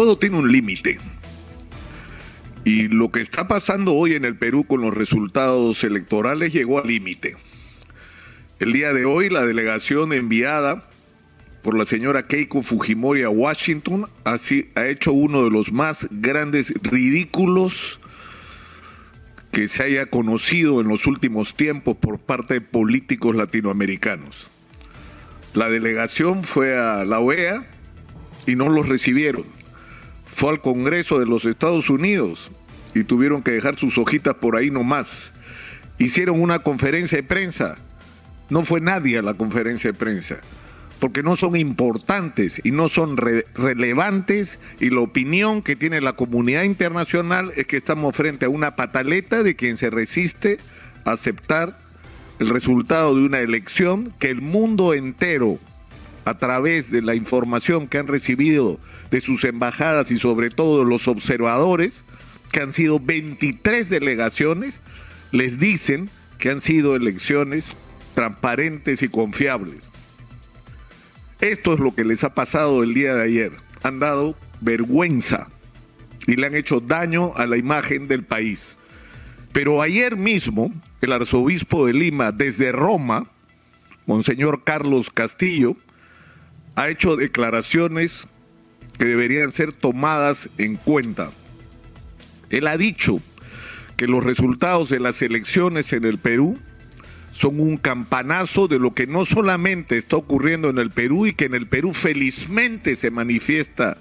todo tiene un límite. Y lo que está pasando hoy en el Perú con los resultados electorales llegó al límite. El día de hoy la delegación enviada por la señora Keiko Fujimori a Washington así, ha hecho uno de los más grandes ridículos que se haya conocido en los últimos tiempos por parte de políticos latinoamericanos. La delegación fue a la OEA y no los recibieron. Fue al Congreso de los Estados Unidos y tuvieron que dejar sus hojitas por ahí nomás. Hicieron una conferencia de prensa. No fue nadie a la conferencia de prensa porque no son importantes y no son relevantes y la opinión que tiene la comunidad internacional es que estamos frente a una pataleta de quien se resiste a aceptar el resultado de una elección que el mundo entero a través de la información que han recibido de sus embajadas y sobre todo los observadores, que han sido 23 delegaciones, les dicen que han sido elecciones transparentes y confiables. Esto es lo que les ha pasado el día de ayer. Han dado vergüenza y le han hecho daño a la imagen del país. Pero ayer mismo, el arzobispo de Lima, desde Roma, Monseñor Carlos Castillo, ha hecho declaraciones que deberían ser tomadas en cuenta. Él ha dicho que los resultados de las elecciones en el Perú son un campanazo de lo que no solamente está ocurriendo en el Perú y que en el Perú felizmente se manifiesta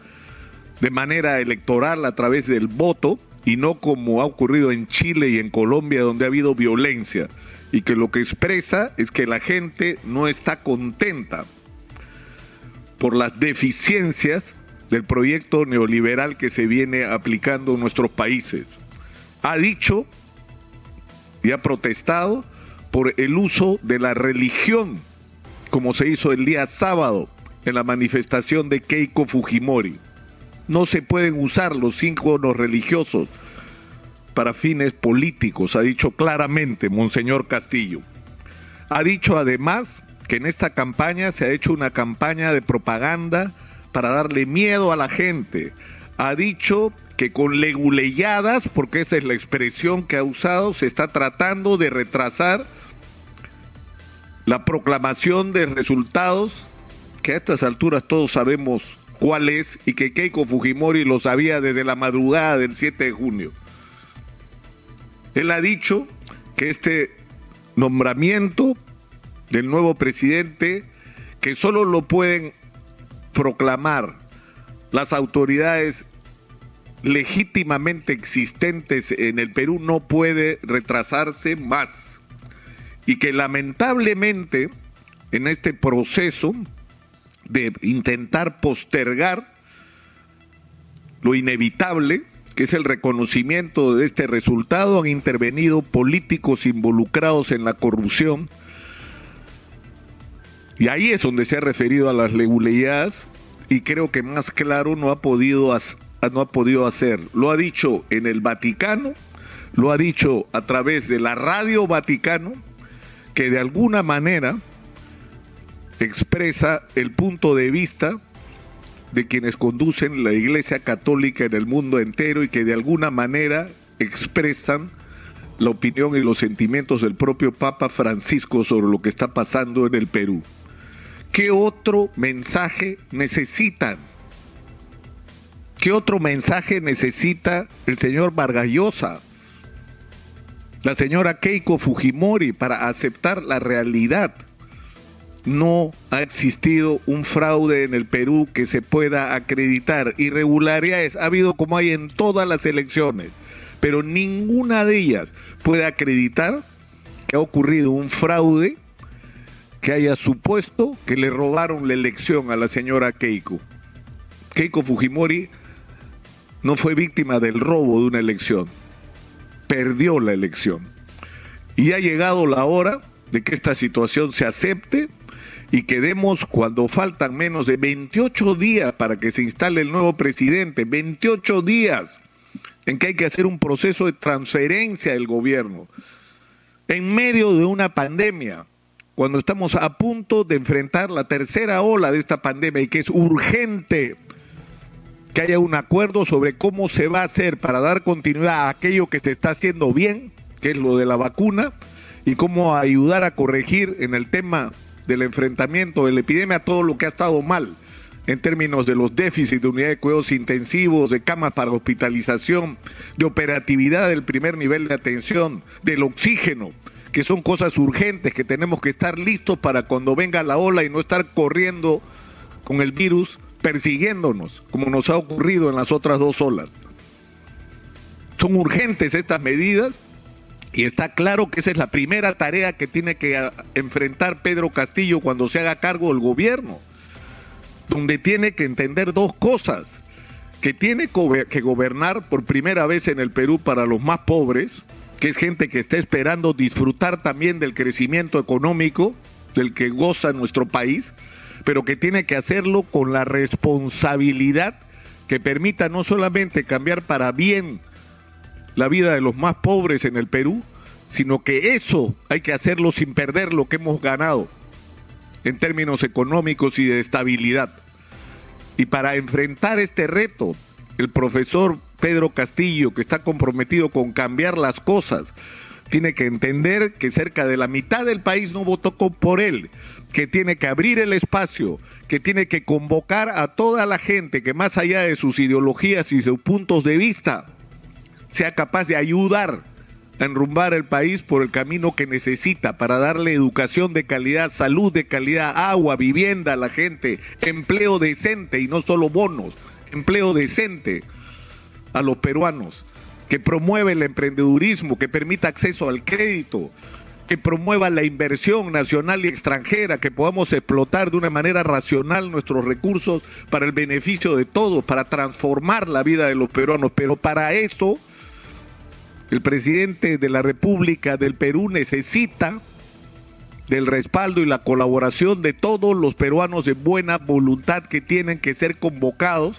de manera electoral a través del voto y no como ha ocurrido en Chile y en Colombia donde ha habido violencia y que lo que expresa es que la gente no está contenta por las deficiencias del proyecto neoliberal que se viene aplicando en nuestros países. Ha dicho y ha protestado por el uso de la religión, como se hizo el día sábado en la manifestación de Keiko Fujimori. No se pueden usar los íconos religiosos para fines políticos, ha dicho claramente Monseñor Castillo. Ha dicho además que en esta campaña se ha hecho una campaña de propaganda para darle miedo a la gente. Ha dicho que con leguleyadas, porque esa es la expresión que ha usado, se está tratando de retrasar la proclamación de resultados, que a estas alturas todos sabemos cuál es y que Keiko Fujimori lo sabía desde la madrugada del 7 de junio. Él ha dicho que este nombramiento del nuevo presidente, que solo lo pueden proclamar las autoridades legítimamente existentes en el Perú, no puede retrasarse más y que lamentablemente en este proceso de intentar postergar lo inevitable, que es el reconocimiento de este resultado, han intervenido políticos involucrados en la corrupción. Y ahí es donde se ha referido a las leguleyadas y creo que más claro no ha podido, no ha podido hacer. Lo ha dicho en el Vaticano, lo ha dicho a través de la radio Vaticano, que de alguna manera expresa el punto de vista de quienes conducen la Iglesia Católica en el mundo entero y que de alguna manera expresan la opinión y los sentimientos del propio Papa Francisco sobre lo que está pasando en el Perú. ¿Qué otro mensaje necesitan? ¿Qué otro mensaje necesita el señor Vargallosa? la señora Keiko Fujimori para aceptar la realidad. No ha existido un fraude en el Perú que se pueda acreditar. Irregularidades ha habido como hay en todas las elecciones, pero ninguna de ellas puede acreditar que ha ocurrido un fraude que haya supuesto que le robaron la elección a la señora Keiko. Keiko Fujimori no fue víctima del robo de una elección perdió la elección. Y ha llegado la hora de que esta situación se acepte y quedemos cuando faltan menos de 28 días para que se instale el nuevo presidente, 28 días en que hay que hacer un proceso de transferencia del gobierno, en medio de una pandemia, cuando estamos a punto de enfrentar la tercera ola de esta pandemia y que es urgente que haya un acuerdo sobre cómo se va a hacer para dar continuidad a aquello que se está haciendo bien, que es lo de la vacuna, y cómo ayudar a corregir en el tema del enfrentamiento de la epidemia todo lo que ha estado mal en términos de los déficits de unidades de cuidados intensivos, de camas para hospitalización, de operatividad del primer nivel de atención, del oxígeno, que son cosas urgentes que tenemos que estar listos para cuando venga la ola y no estar corriendo con el virus persiguiéndonos, como nos ha ocurrido en las otras dos olas. Son urgentes estas medidas y está claro que esa es la primera tarea que tiene que ah, enfrentar Pedro Castillo cuando se haga cargo del gobierno, donde tiene que entender dos cosas, que tiene que gobernar por primera vez en el Perú para los más pobres, que es gente que está esperando disfrutar también del crecimiento económico del que goza nuestro país, pero que tiene que hacerlo con la responsabilidad que permita no solamente cambiar para bien la vida de los más pobres en el Perú, sino que eso hay que hacerlo sin perder lo que hemos ganado en términos económicos y de estabilidad. Y para enfrentar este reto, el profesor Pedro Castillo, que está comprometido con cambiar las cosas, tiene que entender que cerca de la mitad del país no votó por él, que tiene que abrir el espacio, que tiene que convocar a toda la gente que más allá de sus ideologías y sus puntos de vista, sea capaz de ayudar a enrumbar el país por el camino que necesita para darle educación de calidad, salud de calidad, agua, vivienda a la gente, empleo decente y no solo bonos, empleo decente a los peruanos, que promueve el emprendedurismo, que permita acceso al crédito, que promueva la inversión nacional y extranjera, que podamos explotar de una manera racional nuestros recursos para el beneficio de todos, para transformar la vida de los peruanos. Pero para eso, el presidente de la República del Perú necesita del respaldo y la colaboración de todos los peruanos de buena voluntad que tienen que ser convocados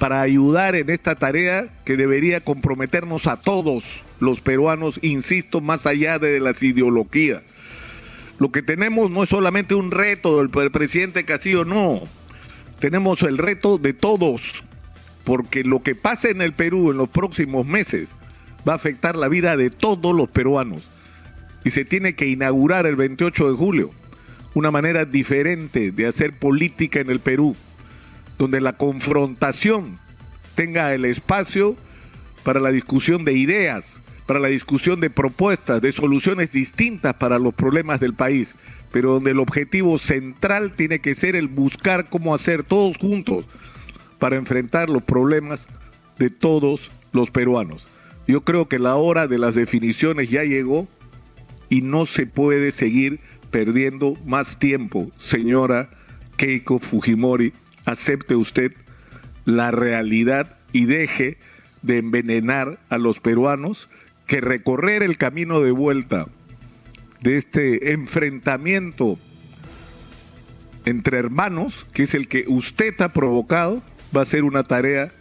para ayudar en esta tarea que debería comprometernos a todos los peruanos, insisto, más allá de las ideologías. Lo que tenemos no es solamente un reto del presidente Castillo, no. Tenemos el reto de todos, porque lo que pase en el Perú en los próximos meses va a afectar la vida de todos los peruanos. Y se tiene que inaugurar el 28 de julio una manera diferente de hacer política en el Perú donde la confrontación tenga el espacio para la discusión de ideas, para la discusión de propuestas, de soluciones distintas para los problemas del país, pero donde el objetivo central tiene que ser el buscar cómo hacer todos juntos para enfrentar los problemas de todos los peruanos. Yo creo que la hora de las definiciones ya llegó y no se puede seguir perdiendo más tiempo, señora Keiko Fujimori acepte usted la realidad y deje de envenenar a los peruanos que recorrer el camino de vuelta de este enfrentamiento entre hermanos, que es el que usted ha provocado, va a ser una tarea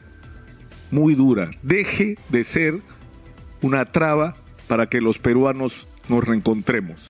muy dura. Deje de ser una traba para que los peruanos nos reencontremos.